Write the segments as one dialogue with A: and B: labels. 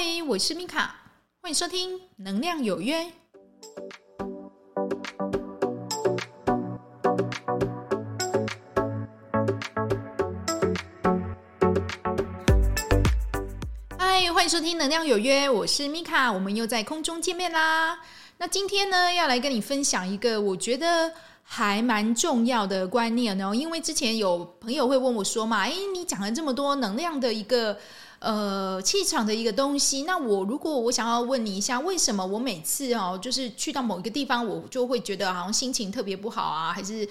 A: 嗨，我是米卡，欢迎收听《能量有约》。嗨，欢迎收听《能量有约》，我是米卡，我们又在空中见面啦。那今天呢，要来跟你分享一个我觉得还蛮重要的观念哦，因为之前有朋友会问我说嘛，诶，你讲了这么多能量的一个。呃，气场的一个东西。那我如果我想要问你一下，为什么我每次哦，就是去到某一个地方，我就会觉得好像心情特别不好啊，还是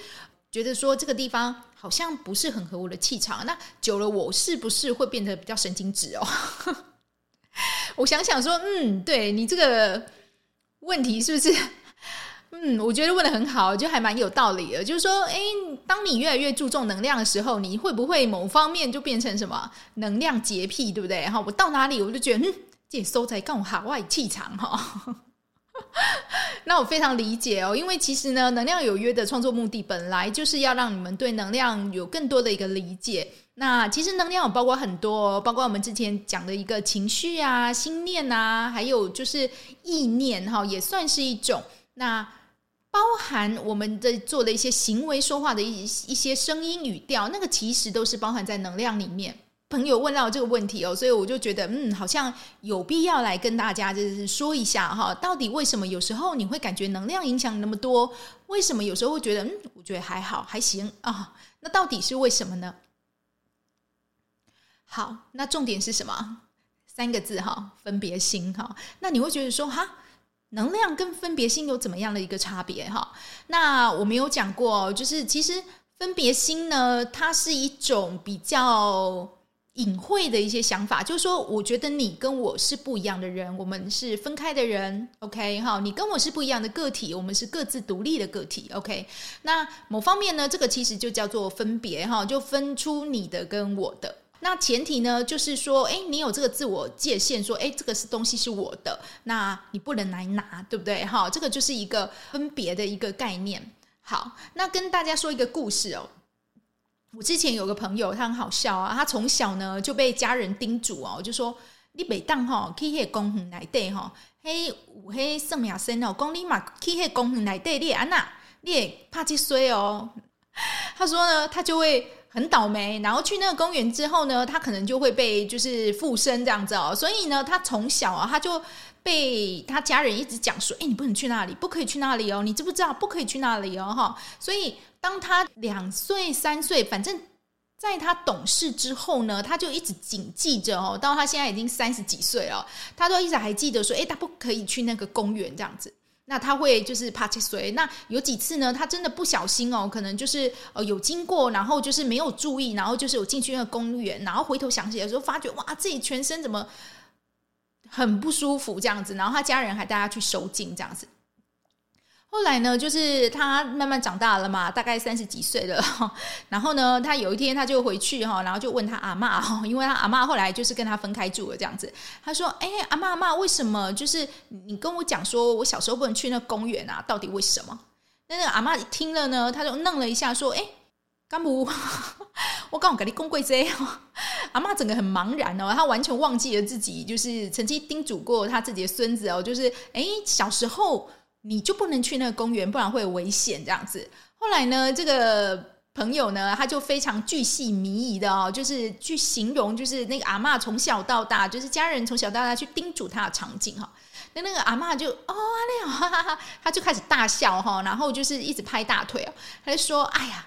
A: 觉得说这个地方好像不是很合我的气场？那久了，我是不是会变得比较神经质哦？我想想说，嗯，对你这个问题是不是？嗯，我觉得问的很好，就还蛮有道理的。就是说，诶，当你越来越注重能量的时候，你会不会某方面就变成什么能量洁癖，对不对？哈，我到哪里我就觉得，嗯，这收在更海外气场哈。那我非常理解哦，因为其实呢，能量有约的创作目的本来就是要让你们对能量有更多的一个理解。那其实能量有包括很多，包括我们之前讲的一个情绪啊、心念啊，还有就是意念哈，也算是一种。那包含我们的做的一些行为、说话的一一些声音语调，那个其实都是包含在能量里面。朋友问到这个问题哦，所以我就觉得，嗯，好像有必要来跟大家就是说一下哈，到底为什么有时候你会感觉能量影响那么多？为什么有时候会觉得，嗯，我觉得还好，还行啊？那到底是为什么呢？好，那重点是什么？三个字哈，分别心哈。那你会觉得说，哈？能量跟分别心有怎么样的一个差别哈？那我们有讲过，就是其实分别心呢，它是一种比较隐晦的一些想法，就是说，我觉得你跟我是不一样的人，我们是分开的人，OK 哈？你跟我是不一样的个体，我们是各自独立的个体，OK？那某方面呢，这个其实就叫做分别哈，就分出你的跟我的。那前提呢，就是说，哎，你有这个自我界限，说，哎，这个是东西是我的，那你不能来拿，对不对？哈，这个就是一个分别的一个概念。好，那跟大家说一个故事哦。我之前有个朋友，他很好笑啊，他从小呢就被家人叮嘱哦，就说你每当哈去那公园来对哈，嘿有嘿圣亚森哦，公你嘛去那公园来对，你安娜你也怕去衰哦。他说呢，他就会。很倒霉，然后去那个公园之后呢，他可能就会被就是附身这样子哦，所以呢，他从小啊，他就被他家人一直讲说，哎，你不能去那里，不可以去那里哦，你知不知道不可以去那里哦，哈，所以当他两岁三岁，反正在他懂事之后呢，他就一直谨记着哦，到他现在已经三十几岁了，他都一直还记得说，哎，他不可以去那个公园这样子。那他会就是怕去水，那有几次呢？他真的不小心哦，可能就是呃有经过，然后就是没有注意，然后就是有进去那个公园，然后回头想起来的时候，发觉哇，自己全身怎么很不舒服这样子，然后他家人还带他去收镜这样子。后来呢，就是他慢慢长大了嘛，大概三十几岁了。然后呢，他有一天他就回去哈，然后就问他阿嬷哈，因为他阿嬷后来就是跟他分开住了这样子。他说：“哎，阿嬷阿嬷，为什么就是你跟我讲说我小时候不能去那公园啊？到底为什么？”那那个阿嬷听了呢，他就愣了一下，说：“哎，干不？我刚好给你公贵这 阿嬷整个很茫然哦，他完全忘记了自己就是曾经叮嘱过他自己的孙子哦，就是哎小时候。”你就不能去那个公园，不然会危险这样子。后来呢，这个朋友呢，他就非常巨细靡遗的哦，就是去形容，就是那个阿嬷从小到大，就是家人从小到大去叮嘱他的场景哈。那那个阿嬷就哦，阿亮，哈哈哈，他就开始大笑哈，然后就是一直拍大腿哦，他就说：“哎呀，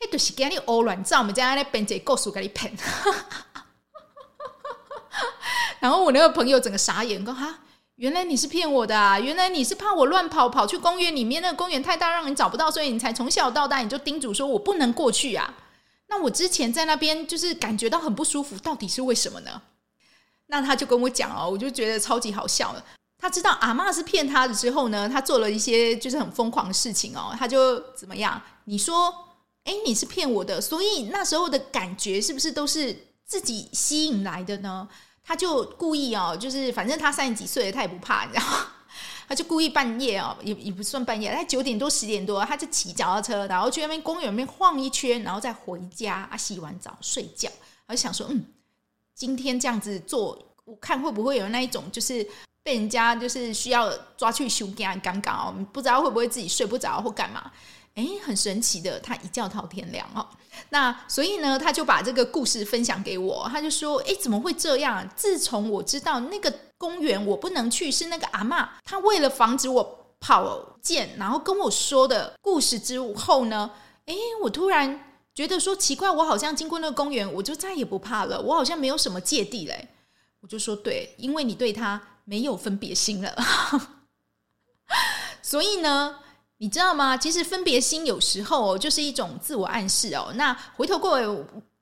A: 那都是给你欧乱照，我们家那边这故事给你骗。”然后我那个朋友整个傻眼，说：“哈。”原来你是骗我的啊！原来你是怕我乱跑，跑去公园里面，那公园太大，让你找不到，所以你才从小到大你就叮嘱说我不能过去啊。那我之前在那边就是感觉到很不舒服，到底是为什么呢？那他就跟我讲哦，我就觉得超级好笑了。他知道阿嬷是骗他的之后呢，他做了一些就是很疯狂的事情哦。他就怎么样？你说，哎，你是骗我的，所以那时候的感觉是不是都是自己吸引来的呢？他就故意哦，就是反正他三十几岁了，他也不怕，你知道吗？他就故意半夜哦，也也不算半夜，他九点多十点多，他就骑脚踏车，然后去那边公园里面晃一圈，然后再回家啊，洗完澡睡觉。我想说，嗯，今天这样子做我看会不会有那一种就是被人家就是需要抓去修改尴尬哦，不知道会不会自己睡不着或干嘛？哎，很神奇的，他一觉到天亮哦。那所以呢，他就把这个故事分享给我，他就说：哎，怎么会这样？自从我知道那个公园我不能去，是那个阿嬷，她为了防止我跑见，然后跟我说的故事之后呢，哎，我突然。觉得说奇怪，我好像经过那个公园，我就再也不怕了。我好像没有什么芥蒂嘞。我就说对，因为你对他没有分别心了。所以呢，你知道吗？其实分别心有时候就是一种自我暗示哦。那回头过来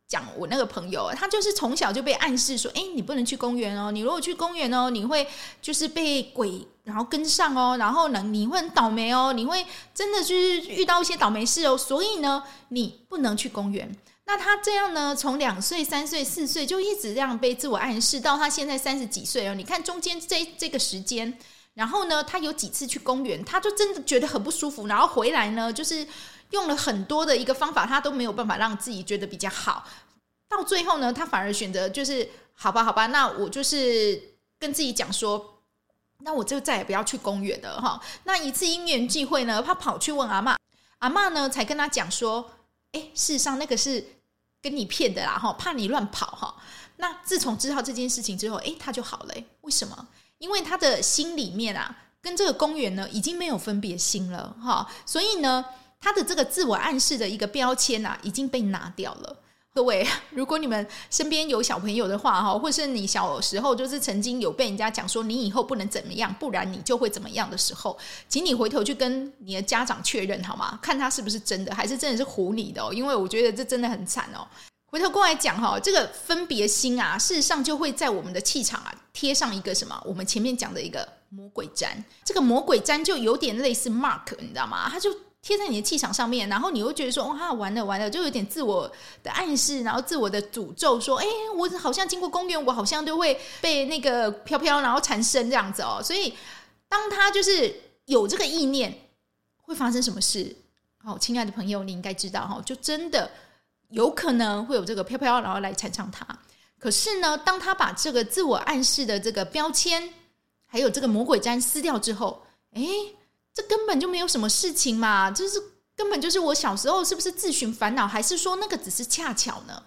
A: 讲，我那个朋友，他就是从小就被暗示说：“哎，你不能去公园哦。你如果去公园哦，你会就是被鬼。”然后跟上哦，然后呢，你会很倒霉哦，你会真的就是遇到一些倒霉事哦，所以呢，你不能去公园。那他这样呢，从两岁、三岁、四岁就一直这样被自我暗示，到他现在三十几岁哦。你看中间这这个时间，然后呢，他有几次去公园，他就真的觉得很不舒服，然后回来呢，就是用了很多的一个方法，他都没有办法让自己觉得比较好。到最后呢，他反而选择就是好吧，好吧，那我就是跟自己讲说。那我就再也不要去公园了哈。那一次因缘际会呢，他跑去问阿嬷，阿嬷呢才跟他讲说：“哎，事实上那个是跟你骗的啦哈，怕你乱跑哈。”那自从知道这件事情之后，哎，他就好了。为什么？因为他的心里面啊，跟这个公园呢已经没有分别心了哈。所以呢，他的这个自我暗示的一个标签啊，已经被拿掉了。各位，如果你们身边有小朋友的话，哈，或是你小时候就是曾经有被人家讲说你以后不能怎么样，不然你就会怎么样的时候，请你回头去跟你的家长确认好吗？看他是不是真的，还是真的是唬你的？因为我觉得这真的很惨哦。回头过来讲哈，这个分别心啊，事实上就会在我们的气场啊贴上一个什么？我们前面讲的一个魔鬼粘。这个魔鬼粘就有点类似 mark，你知道吗？它就。贴在你的气场上面，然后你又觉得说：“哇，完了完了！”就有点自我的暗示，然后自我的诅咒，说：“哎，我好像经过公园，我好像都会被那个飘飘，然后缠身这样子哦。”所以，当他就是有这个意念，会发生什么事？好，亲爱的朋友，你应该知道哈，就真的有可能会有这个飘飘，然后来缠上他。可是呢，当他把这个自我暗示的这个标签，还有这个魔鬼毡撕掉之后，哎。这根本就没有什么事情嘛，就是根本就是我小时候是不是自寻烦恼，还是说那个只是恰巧呢？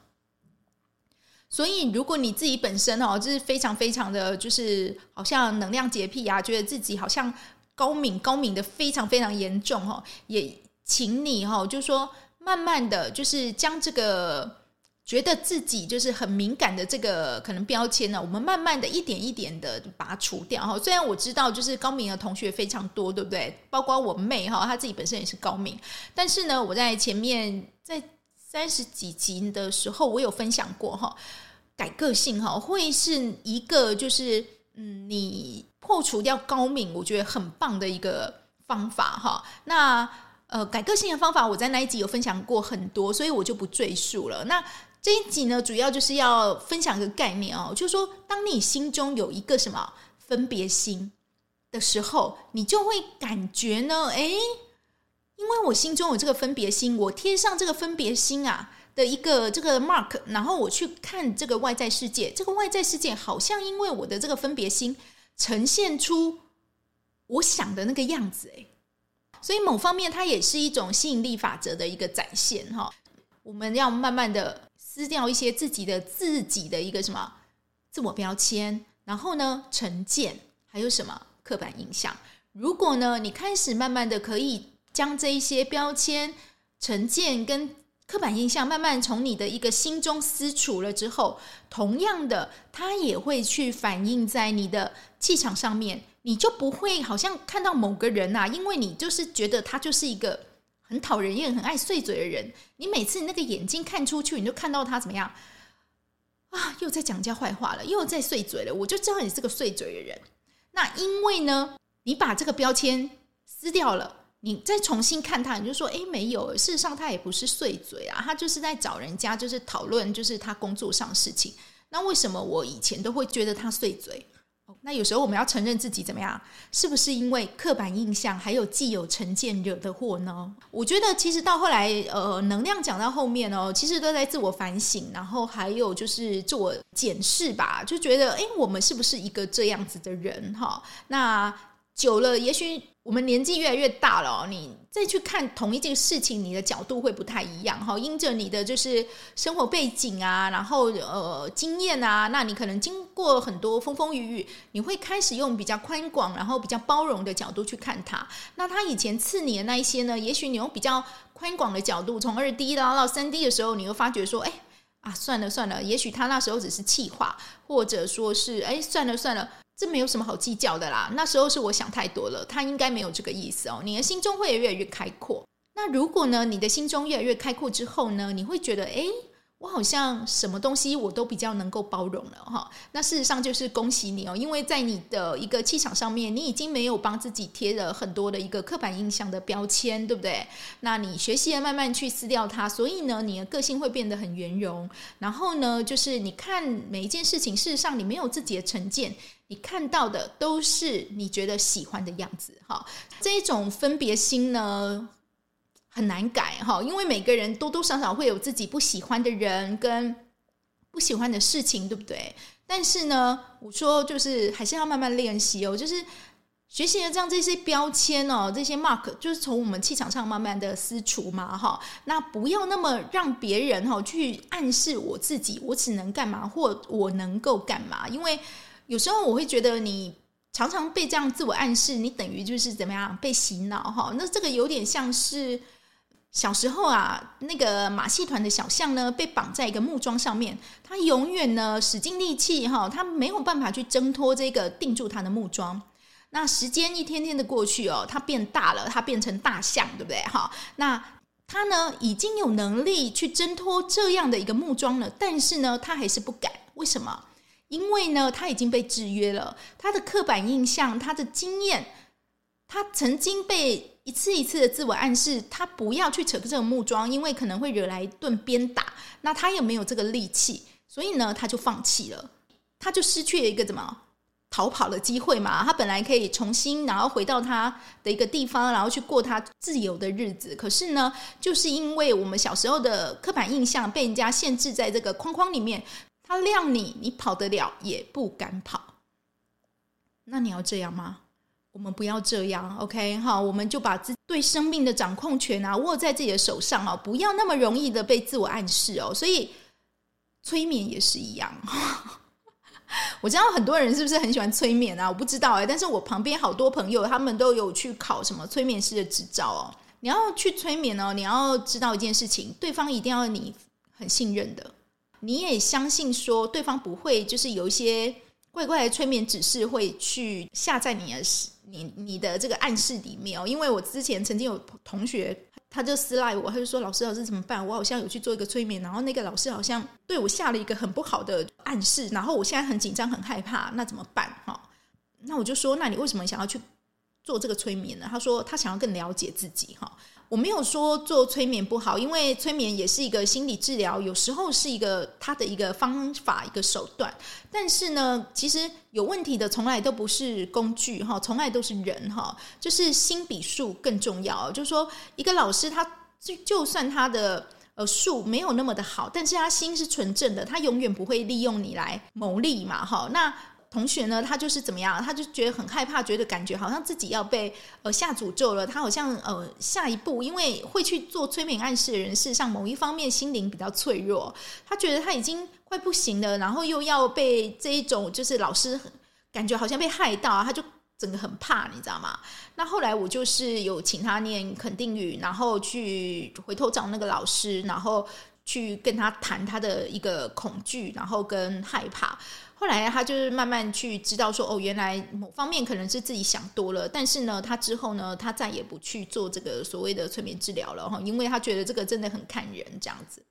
A: 所以如果你自己本身哦，就是非常非常的就是好像能量洁癖啊，觉得自己好像高敏高敏的非常非常严重哦，也请你哈，就是说慢慢的就是将这个。觉得自己就是很敏感的这个可能标签呢，我们慢慢的一点一点的把它除掉哈。虽然我知道就是高敏的同学非常多，对不对？包括我妹哈，她自己本身也是高敏。但是呢，我在前面在三十几集的时候，我有分享过哈，改个性哈，会是一个就是嗯，你破除掉高敏，我觉得很棒的一个方法哈。那呃，改个性的方法，我在那一集有分享过很多，所以我就不赘述了。那这一集呢，主要就是要分享一个概念哦，就是说，当你心中有一个什么分别心的时候，你就会感觉呢，哎，因为我心中有这个分别心，我贴上这个分别心啊的一个这个 mark，然后我去看这个外在世界，这个外在世界好像因为我的这个分别心呈现出我想的那个样子，哎，所以某方面它也是一种吸引力法则的一个展现哈。我们要慢慢的。撕掉一些自己的自己的一个什么自我标签，然后呢，成见，还有什么刻板印象。如果呢，你开始慢慢的可以将这一些标签、成见跟刻板印象慢慢从你的一个心中撕除了之后，同样的，它也会去反映在你的气场上面，你就不会好像看到某个人呐，因为你就是觉得他就是一个。很讨人厌、很爱碎嘴的人，你每次那个眼睛看出去，你就看到他怎么样啊？又在讲人家坏话了，又在碎嘴了。我就知道你是个碎嘴的人。那因为呢，你把这个标签撕掉了，你再重新看他，你就说：哎，没有。事实上，他也不是碎嘴啊，他就是在找人家，就是讨论，就是他工作上事情。那为什么我以前都会觉得他碎嘴？那有时候我们要承认自己怎么样？是不是因为刻板印象还有既有成见惹的祸呢？我觉得其实到后来，呃，能量讲到后面哦，其实都在自我反省，然后还有就是自我检视吧，就觉得，哎，我们是不是一个这样子的人？哈，那久了，也许。我们年纪越来越大了，你再去看同一件事情，你的角度会不太一样哈。因着你的就是生活背景啊，然后呃经验啊，那你可能经过很多风风雨雨，你会开始用比较宽广，然后比较包容的角度去看他。那他以前刺你的那一些呢，也许你用比较宽广的角度，从二 D 拉到三 D 的时候，你会发觉说，哎啊，算了算了，也许他那时候只是气话，或者说是哎，算了算了。这没有什么好计较的啦。那时候是我想太多了，他应该没有这个意思哦。你的心中会越来越开阔。那如果呢，你的心中越来越开阔之后呢，你会觉得，诶。我好像什么东西我都比较能够包容了哈，那事实上就是恭喜你哦，因为在你的一个气场上面，你已经没有帮自己贴了很多的一个刻板印象的标签，对不对？那你学习了慢慢去撕掉它，所以呢，你的个性会变得很圆融。然后呢，就是你看每一件事情，事实上你没有自己的成见，你看到的都是你觉得喜欢的样子哈。这种分别心呢，很难改哈，因为每个人多多少少会有自己不喜欢的人跟不喜欢的事情，对不对？但是呢，我说就是还是要慢慢练习哦，就是学习了这样这些标签哦，这些 mark，就是从我们气场上慢慢的撕除嘛哈。那不要那么让别人哈去暗示我自己，我只能干嘛或我能够干嘛？因为有时候我会觉得你。常常被这样自我暗示，你等于就是怎么样被洗脑哈？那这个有点像是小时候啊，那个马戏团的小象呢，被绑在一个木桩上面，它永远呢使尽力气哈，它没有办法去挣脱这个定住它的木桩。那时间一天天的过去哦，它变大了，它变成大象，对不对哈？那它呢已经有能力去挣脱这样的一个木桩了，但是呢，它还是不敢，为什么？因为呢，他已经被制约了，他的刻板印象，他的经验，他曾经被一次一次的自我暗示，他不要去扯这个木桩，因为可能会惹来一顿鞭打。那他也没有这个力气，所以呢，他就放弃了，他就失去了一个怎么逃跑的机会嘛。他本来可以重新，然后回到他的一个地方，然后去过他自由的日子。可是呢，就是因为我们小时候的刻板印象被人家限制在这个框框里面。他谅你，你跑得了也不敢跑。那你要这样吗？我们不要这样，OK？好，我们就把自对生命的掌控权啊握在自己的手上哦，不要那么容易的被自我暗示哦。所以催眠也是一样。我知道很多人是不是很喜欢催眠啊？我不知道哎，但是我旁边好多朋友他们都有去考什么催眠师的执照哦。你要去催眠哦，你要知道一件事情，对方一定要你很信任的。你也相信说对方不会，就是有一些怪怪的催眠指示会去下在你的你你的这个暗示里面哦。因为我之前曾经有同学，他就私赖我，他就说：“老师，老师怎么办？我好像有去做一个催眠，然后那个老师好像对我下了一个很不好的暗示，然后我现在很紧张、很害怕，那怎么办？”哈，那我就说：“那你为什么想要去做这个催眠呢？”他说：“他想要更了解自己。”哈。我没有说做催眠不好，因为催眠也是一个心理治疗，有时候是一个他的一个方法、一个手段。但是呢，其实有问题的从来都不是工具哈，从来都是人哈，就是心比术更重要。就是说，一个老师他就就算他的呃术没有那么的好，但是他心是纯正的，他永远不会利用你来牟利嘛哈。那同学呢，他就是怎么样？他就觉得很害怕，觉得感觉好像自己要被呃下诅咒了。他好像呃下一步，因为会去做催眠暗示的人，事实上某一方面心灵比较脆弱。他觉得他已经快不行了，然后又要被这一种就是老师感觉好像被害到，他就整个很怕，你知道吗？那后来我就是有请他念肯定语，然后去回头找那个老师，然后去跟他谈他的一个恐惧，然后跟害怕。后来他就是慢慢去知道说，哦，原来某方面可能是自己想多了。但是呢，他之后呢，他再也不去做这个所谓的催眠治疗了哈，因为他觉得这个真的很看人这样子。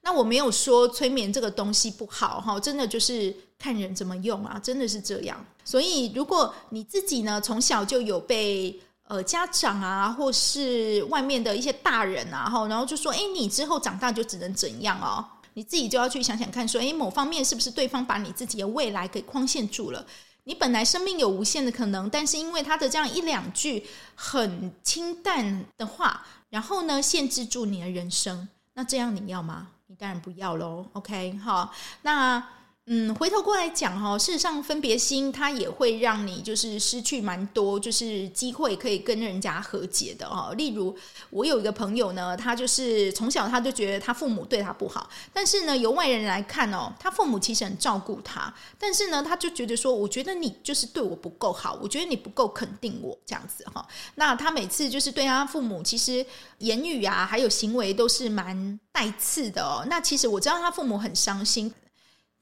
A: 那我没有说催眠这个东西不好哈，真的就是看人怎么用啊，真的是这样。所以如果你自己呢，从小就有被呃家长啊，或是外面的一些大人啊，然后就说，哎，你之后长大就只能怎样哦。你自己就要去想想看，说，诶，某方面是不是对方把你自己的未来给框限住了？你本来生命有无限的可能，但是因为他的这样一两句很清淡的话，然后呢，限制住你的人生，那这样你要吗？你当然不要喽。OK，好，那。嗯，回头过来讲哈，事实上分别心它也会让你就是失去蛮多，就是机会可以跟人家和解的哦。例如，我有一个朋友呢，他就是从小他就觉得他父母对他不好，但是呢，由外人来看哦，他父母其实很照顾他，但是呢，他就觉得说，我觉得你就是对我不够好，我觉得你不够肯定我这样子哈。那他每次就是对他父母，其实言语啊，还有行为都是蛮带刺的哦。那其实我知道他父母很伤心。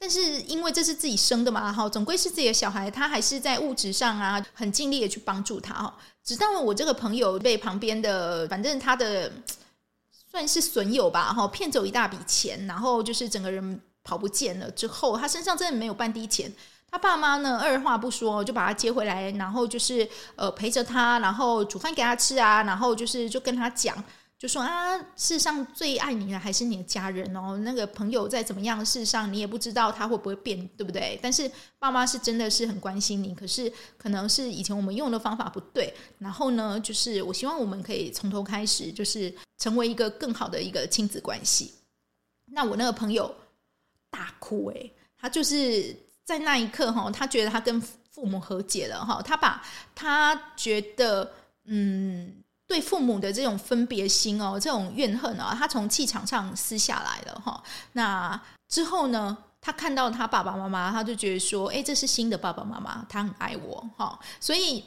A: 但是因为这是自己生的嘛，哈，总归是自己的小孩，他还是在物质上啊，很尽力的去帮助他，哈。直到我这个朋友被旁边的，反正他的算是损友吧，哈，骗走一大笔钱，然后就是整个人跑不见了之后，他身上真的没有半滴钱。他爸妈呢，二话不说就把他接回来，然后就是呃陪着他，然后煮饭给他吃啊，然后就是就跟他讲。就说啊，世上最爱你的还是你的家人哦。那个朋友再怎么样，世上你也不知道他会不会变，对不对？但是爸妈是真的是很关心你，可是可能是以前我们用的方法不对。然后呢，就是我希望我们可以从头开始，就是成为一个更好的一个亲子关系。那我那个朋友大哭诶，他就是在那一刻哈，他觉得他跟父母和解了哈，他把他觉得嗯。对父母的这种分别心哦，这种怨恨啊，他从气场上撕下来了哈。那之后呢，他看到他爸爸妈妈，他就觉得说，哎，这是新的爸爸妈妈，他很爱我哈。所以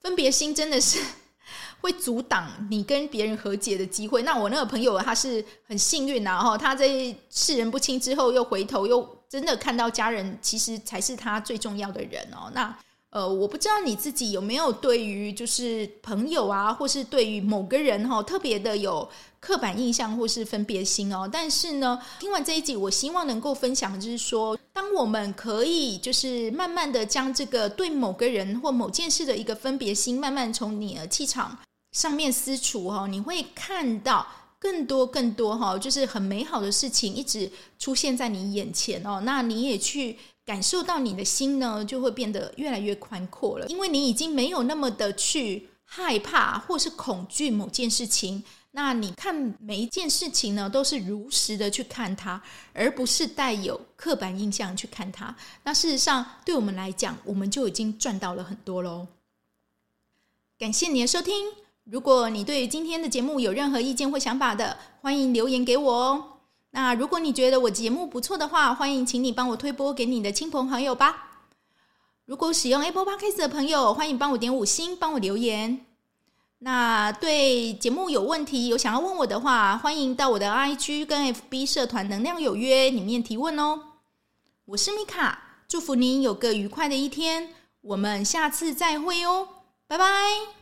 A: 分别心真的是 会阻挡你跟别人和解的机会。那我那个朋友他是很幸运呐哈，他在世人不清之后，又回头又真的看到家人，其实才是他最重要的人哦。那。呃，我不知道你自己有没有对于就是朋友啊，或是对于某个人哈，特别的有刻板印象或是分别心哦。但是呢，听完这一集，我希望能够分享，就是说，当我们可以就是慢慢的将这个对某个人或某件事的一个分别心，慢慢从你的气场上面撕除哈，你会看到更多更多哈，就是很美好的事情一直出现在你眼前哦。那你也去。感受到你的心呢，就会变得越来越宽阔了，因为你已经没有那么的去害怕或是恐惧某件事情。那你看每一件事情呢，都是如实的去看它，而不是带有刻板印象去看它。那事实上，对我们来讲，我们就已经赚到了很多喽。感谢你的收听。如果你对今天的节目有任何意见或想法的，欢迎留言给我哦。那如果你觉得我节目不错的话，欢迎请你帮我推播给你的亲朋好友吧。如果使用 Apple Podcast 的朋友，欢迎帮我点五星，帮我留言。那对节目有问题、有想要问我的话，欢迎到我的 IG 跟 FB 社团“能量有约”里面提问哦。我是米卡，祝福您有个愉快的一天，我们下次再会哦，拜拜。